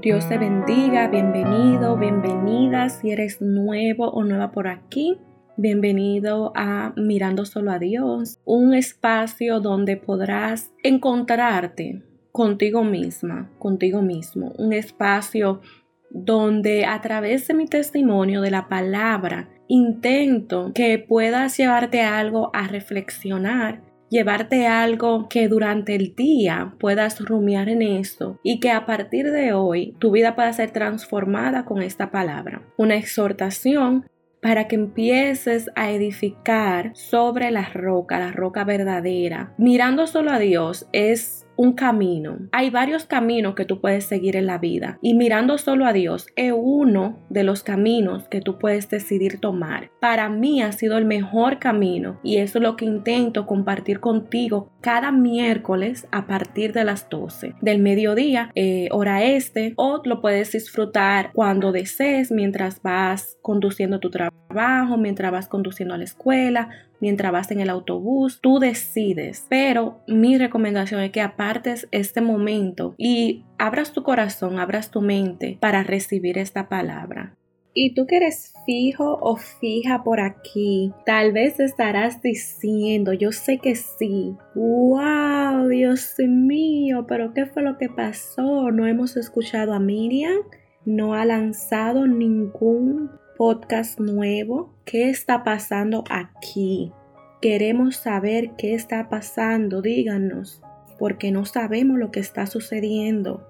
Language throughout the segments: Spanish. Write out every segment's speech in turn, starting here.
Dios te bendiga, bienvenido, bienvenida si eres nuevo o nueva por aquí. Bienvenido a Mirando Solo a Dios, un espacio donde podrás encontrarte contigo misma, contigo mismo, un espacio donde a través de mi testimonio de la palabra intento que puedas llevarte algo a reflexionar llevarte algo que durante el día puedas rumiar en esto y que a partir de hoy tu vida pueda ser transformada con esta palabra. Una exhortación para que empieces a edificar sobre la roca, la roca verdadera. Mirando solo a Dios es un camino. Hay varios caminos que tú puedes seguir en la vida y mirando solo a Dios es uno de los caminos que tú puedes decidir tomar. Para mí ha sido el mejor camino y eso es lo que intento compartir contigo cada miércoles a partir de las 12 del mediodía, eh, hora este, o lo puedes disfrutar cuando desees mientras vas conduciendo tu trabajo, mientras vas conduciendo a la escuela mientras vas en el autobús, tú decides. Pero mi recomendación es que apartes este momento y abras tu corazón, abras tu mente para recibir esta palabra. Y tú que eres fijo o fija por aquí, tal vez estarás diciendo, yo sé que sí, wow, Dios mío, pero ¿qué fue lo que pasó? No hemos escuchado a Miriam, no ha lanzado ningún podcast nuevo. ¿Qué está pasando aquí? Queremos saber qué está pasando, díganos, porque no sabemos lo que está sucediendo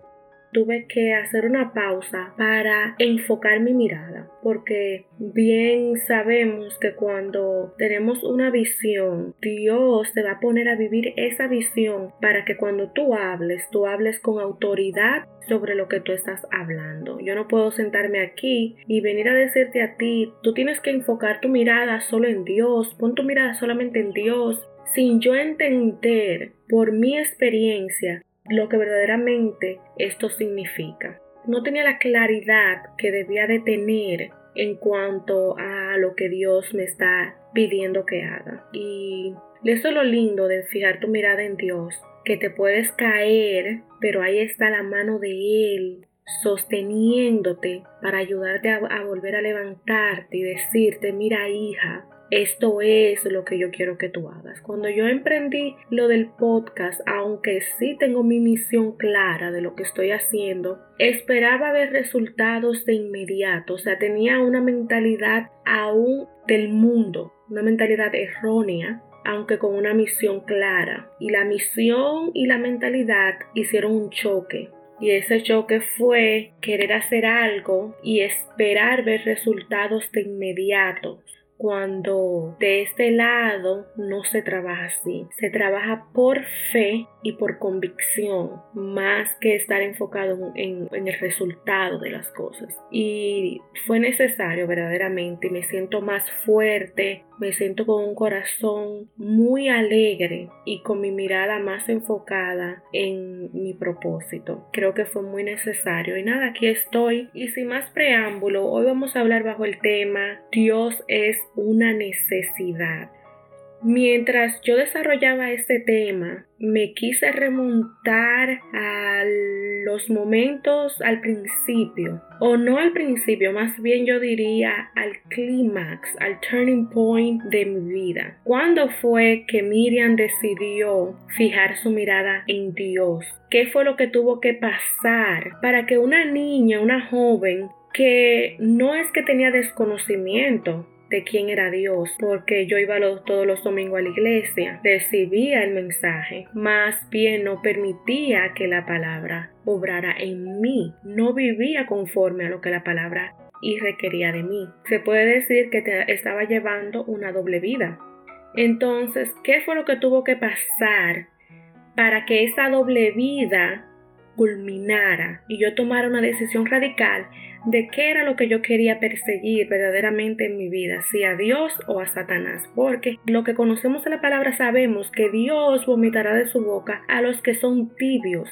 tuve que hacer una pausa para enfocar mi mirada, porque bien sabemos que cuando tenemos una visión, Dios te va a poner a vivir esa visión para que cuando tú hables, tú hables con autoridad sobre lo que tú estás hablando. Yo no puedo sentarme aquí y venir a decirte a ti, tú tienes que enfocar tu mirada solo en Dios, pon tu mirada solamente en Dios, sin yo entender por mi experiencia lo que verdaderamente esto significa. No tenía la claridad que debía de tener en cuanto a lo que Dios me está pidiendo que haga. Y eso es lo lindo de fijar tu mirada en Dios, que te puedes caer, pero ahí está la mano de Él sosteniéndote para ayudarte a, a volver a levantarte y decirte, mira hija, esto es lo que yo quiero que tú hagas. Cuando yo emprendí lo del podcast, aunque sí tengo mi misión clara de lo que estoy haciendo, esperaba ver resultados de inmediato, o sea, tenía una mentalidad aún del mundo, una mentalidad errónea aunque con una misión clara. Y la misión y la mentalidad hicieron un choque. Y ese choque fue querer hacer algo y esperar ver resultados de inmediato cuando de este lado no se trabaja así. Se trabaja por fe y por convicción, más que estar enfocado en, el resultado de las cosas. Y fue necesario verdaderamente, me siento más fuerte, me siento con un corazón muy alegre y con mi mirada más enfocada en mi propósito. Creo que fue muy necesario. Y nada, aquí estoy. Y sin más preámbulo, hoy vamos a hablar bajo el tema Dios es una necesidad. Mientras yo desarrollaba este tema, me quise remontar a los momentos al principio, o no al principio, más bien yo diría al clímax, al turning point de mi vida. ¿Cuándo fue que Miriam decidió fijar su mirada en Dios? ¿Qué fue lo que tuvo que pasar para que una niña, una joven, que no es que tenía desconocimiento, de quién era Dios, porque yo iba todos los domingos a la iglesia, recibía el mensaje, más bien no permitía que la palabra obrara en mí, no vivía conforme a lo que la palabra y requería de mí. Se puede decir que te estaba llevando una doble vida. Entonces, ¿qué fue lo que tuvo que pasar para que esa doble vida culminara y yo tomara una decisión radical de qué era lo que yo quería perseguir verdaderamente en mi vida, si a Dios o a Satanás, porque lo que conocemos en la palabra sabemos que Dios vomitará de su boca a los que son tibios,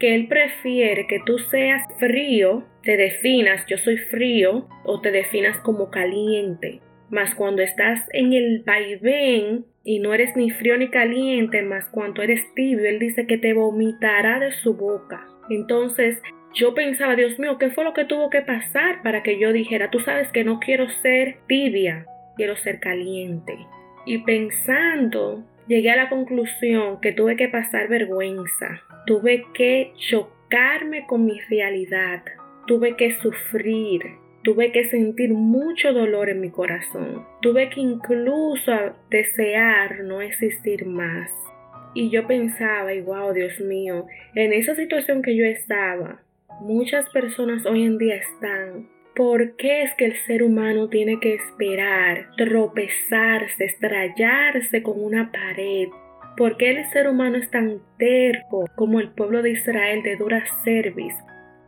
que Él prefiere que tú seas frío, te definas, yo soy frío, o te definas como caliente. Mas cuando estás en el vaivén y no eres ni frío ni caliente, más cuando eres tibio, Él dice que te vomitará de su boca. Entonces yo pensaba, Dios mío, ¿qué fue lo que tuvo que pasar para que yo dijera, tú sabes que no quiero ser tibia, quiero ser caliente? Y pensando, llegué a la conclusión que tuve que pasar vergüenza, tuve que chocarme con mi realidad, tuve que sufrir, tuve que sentir mucho dolor en mi corazón, tuve que incluso desear no existir más. Y yo pensaba, y wow, Dios mío, en esa situación que yo estaba, muchas personas hoy en día están. ¿Por qué es que el ser humano tiene que esperar, tropezarse, estrellarse con una pared? ¿Por qué el ser humano es tan terco como el pueblo de Israel de dura cerviz?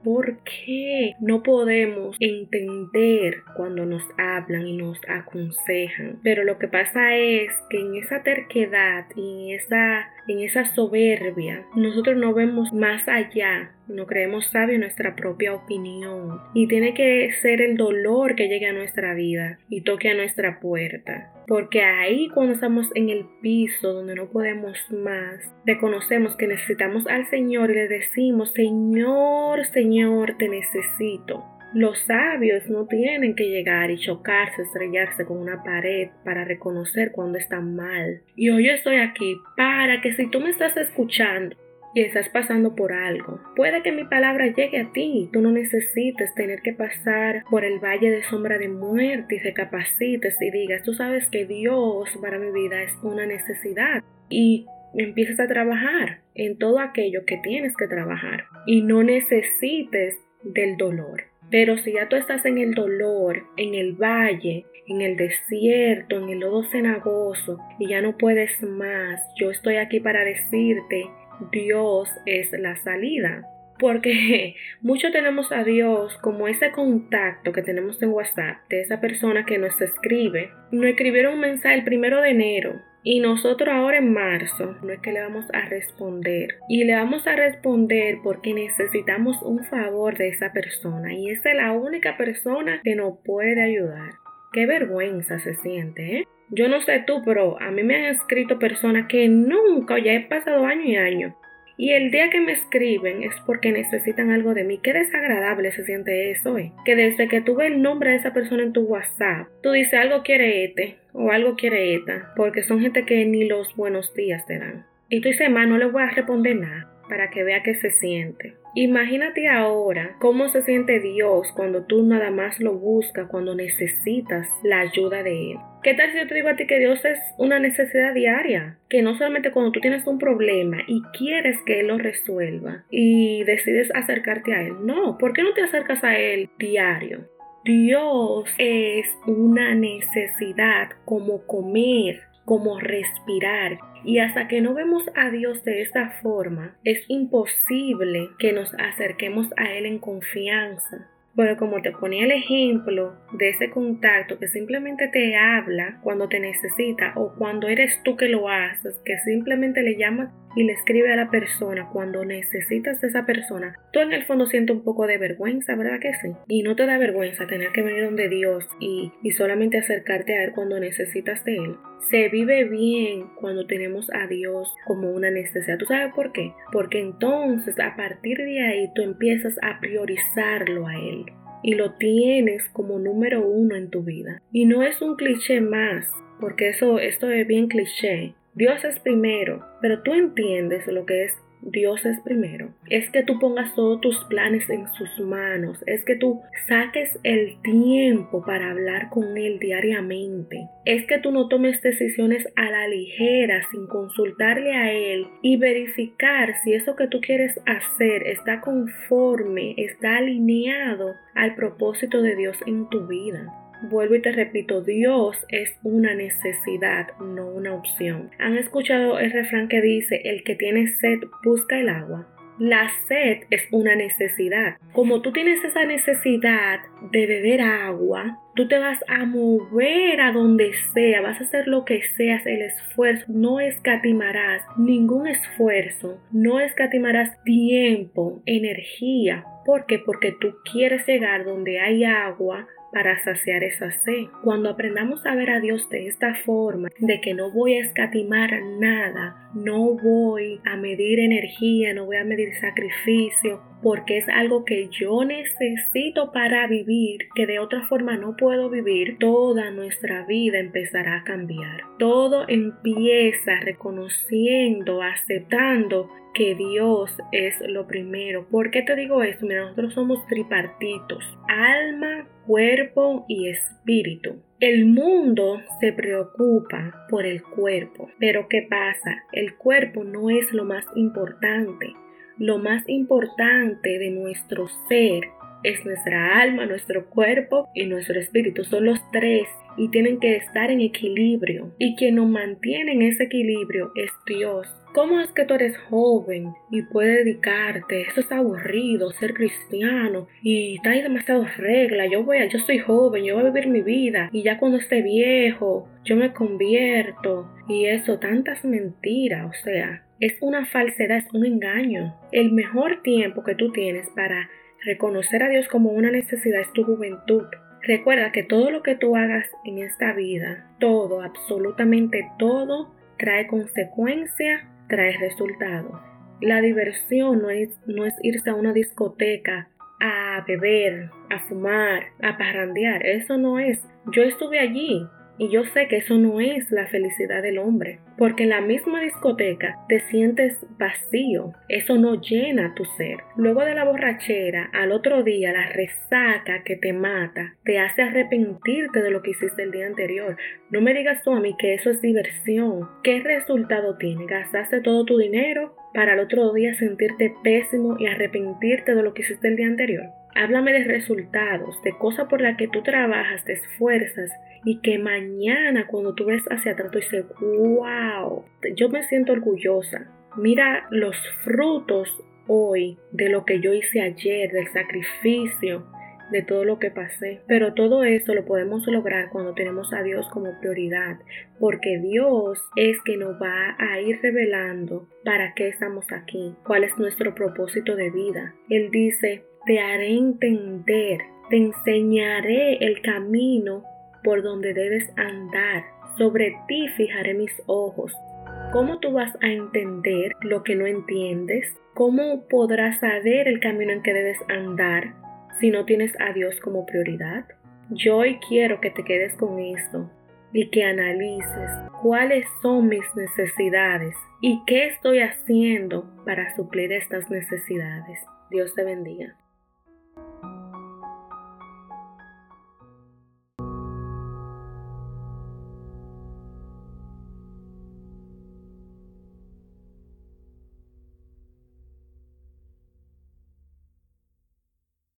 ¿Por qué no podemos entender cuando nos hablan y nos aconsejan? Pero lo que pasa es que en esa terquedad y en esa, en esa soberbia, nosotros no vemos más allá no creemos sabio nuestra propia opinión. Y tiene que ser el dolor que llegue a nuestra vida y toque a nuestra puerta. Porque ahí cuando estamos en el piso donde no podemos más, reconocemos que necesitamos al Señor y le decimos, Señor, Señor, te necesito. Los sabios no tienen que llegar y chocarse, estrellarse con una pared para reconocer cuando están mal. Y hoy yo estoy aquí para que si tú me estás escuchando, y estás pasando por algo. Puede que mi palabra llegue a ti, tú no necesites tener que pasar por el valle de sombra de muerte y recapacites y digas, tú sabes que Dios para mi vida es una necesidad y empieces a trabajar en todo aquello que tienes que trabajar y no necesites del dolor. Pero si ya tú estás en el dolor, en el valle, en el desierto, en el lodo cenagoso y ya no puedes más, yo estoy aquí para decirte Dios es la salida. Porque mucho tenemos a Dios como ese contacto que tenemos en WhatsApp de esa persona que nos escribe. Nos escribieron un mensaje el primero de enero y nosotros ahora en marzo no es que le vamos a responder. Y le vamos a responder porque necesitamos un favor de esa persona. Y esa es la única persona que nos puede ayudar. Qué vergüenza se siente, ¿eh? Yo no sé tú, pero a mí me han escrito personas que nunca, ya he pasado año y año. Y el día que me escriben es porque necesitan algo de mí. Qué desagradable se siente eso, ¿eh? Que desde que tú ves el nombre de esa persona en tu WhatsApp, tú dices algo quiere este o algo quiere esta, porque son gente que ni los buenos días te dan. Y tú dices, ma, no le voy a responder nada para que vea qué se siente. Imagínate ahora cómo se siente Dios cuando tú nada más lo buscas, cuando necesitas la ayuda de Él. ¿Qué tal si yo te digo a ti que Dios es una necesidad diaria? Que no solamente cuando tú tienes un problema y quieres que Él lo resuelva y decides acercarte a Él. No, ¿por qué no te acercas a Él diario? Dios es una necesidad como comer, como respirar. Y hasta que no vemos a Dios de esta forma, es imposible que nos acerquemos a Él en confianza. Pero como te ponía el ejemplo de ese contacto que simplemente te habla cuando te necesita o cuando eres tú que lo haces, que simplemente le llamas y le escribe a la persona cuando necesitas de esa persona, tú en el fondo sientes un poco de vergüenza, ¿verdad que sí? Y no te da vergüenza tener que venir donde Dios y, y solamente acercarte a Él cuando necesitas de Él. Se vive bien cuando tenemos a Dios como una necesidad. ¿Tú sabes por qué? Porque entonces a partir de ahí tú empiezas a priorizarlo a Él y lo tienes como número uno en tu vida. Y no es un cliché más, porque eso, esto es bien cliché. Dios es primero, pero tú entiendes lo que es Dios es primero. Es que tú pongas todos tus planes en sus manos. Es que tú saques el tiempo para hablar con Él diariamente. Es que tú no tomes decisiones a la ligera sin consultarle a Él y verificar si eso que tú quieres hacer está conforme, está alineado al propósito de Dios en tu vida. Vuelvo y te repito, Dios es una necesidad, no una opción. ¿Han escuchado el refrán que dice, el que tiene sed busca el agua? La sed es una necesidad. Como tú tienes esa necesidad de beber agua, tú te vas a mover a donde sea, vas a hacer lo que seas, el esfuerzo, no escatimarás ningún esfuerzo, no escatimarás tiempo, energía. ¿Por qué? Porque tú quieres llegar donde hay agua para saciar esa sed. Cuando aprendamos a ver a Dios de esta forma, de que no voy a escatimar nada, no voy a medir energía, no voy a medir sacrificio, porque es algo que yo necesito para vivir, que de otra forma no puedo vivir, toda nuestra vida empezará a cambiar. Todo empieza reconociendo, aceptando que Dios es lo primero. ¿Por qué te digo esto? Mira, nosotros somos tripartitos, alma, cuerpo y espíritu. El mundo se preocupa por el cuerpo, pero ¿qué pasa? El cuerpo no es lo más importante. Lo más importante de nuestro ser es nuestra alma, nuestro cuerpo y nuestro espíritu. Son los tres y tienen que estar en equilibrio. Y quien nos mantiene en ese equilibrio es Dios. ¿Cómo es que tú eres joven y puedes dedicarte? Eso es aburrido, ser cristiano y hay demasiadas reglas. Yo voy a, yo soy joven, yo voy a vivir mi vida y ya cuando esté viejo, yo me convierto y eso, tantas mentiras, o sea, es una falsedad, es un engaño. El mejor tiempo que tú tienes para reconocer a Dios como una necesidad es tu juventud. Recuerda que todo lo que tú hagas en esta vida, todo, absolutamente todo, trae consecuencia, trae resultado. La diversión no es, no es irse a una discoteca a beber, a fumar, a parrandear. Eso no es. Yo estuve allí y yo sé que eso no es la felicidad del hombre, porque en la misma discoteca te sientes vacío, eso no llena tu ser. Luego de la borrachera, al otro día la resaca que te mata, te hace arrepentirte de lo que hiciste el día anterior. No me digas tú a mí que eso es diversión. ¿Qué resultado tiene? ¿Gastaste todo tu dinero para el otro día sentirte pésimo y arrepentirte de lo que hiciste el día anterior? Háblame de resultados, de cosas por las que tú trabajas, te esfuerzas y que mañana cuando tú ves hacia atrás tú dices, wow, yo me siento orgullosa. Mira los frutos hoy de lo que yo hice ayer, del sacrificio, de todo lo que pasé. Pero todo esto lo podemos lograr cuando tenemos a Dios como prioridad, porque Dios es que nos va a ir revelando para qué estamos aquí, cuál es nuestro propósito de vida. Él dice, te haré entender, te enseñaré el camino por donde debes andar. Sobre ti fijaré mis ojos. ¿Cómo tú vas a entender lo que no entiendes? ¿Cómo podrás saber el camino en que debes andar si no tienes a Dios como prioridad? Yo hoy quiero que te quedes con esto y que analices cuáles son mis necesidades y qué estoy haciendo para suplir estas necesidades. Dios te bendiga.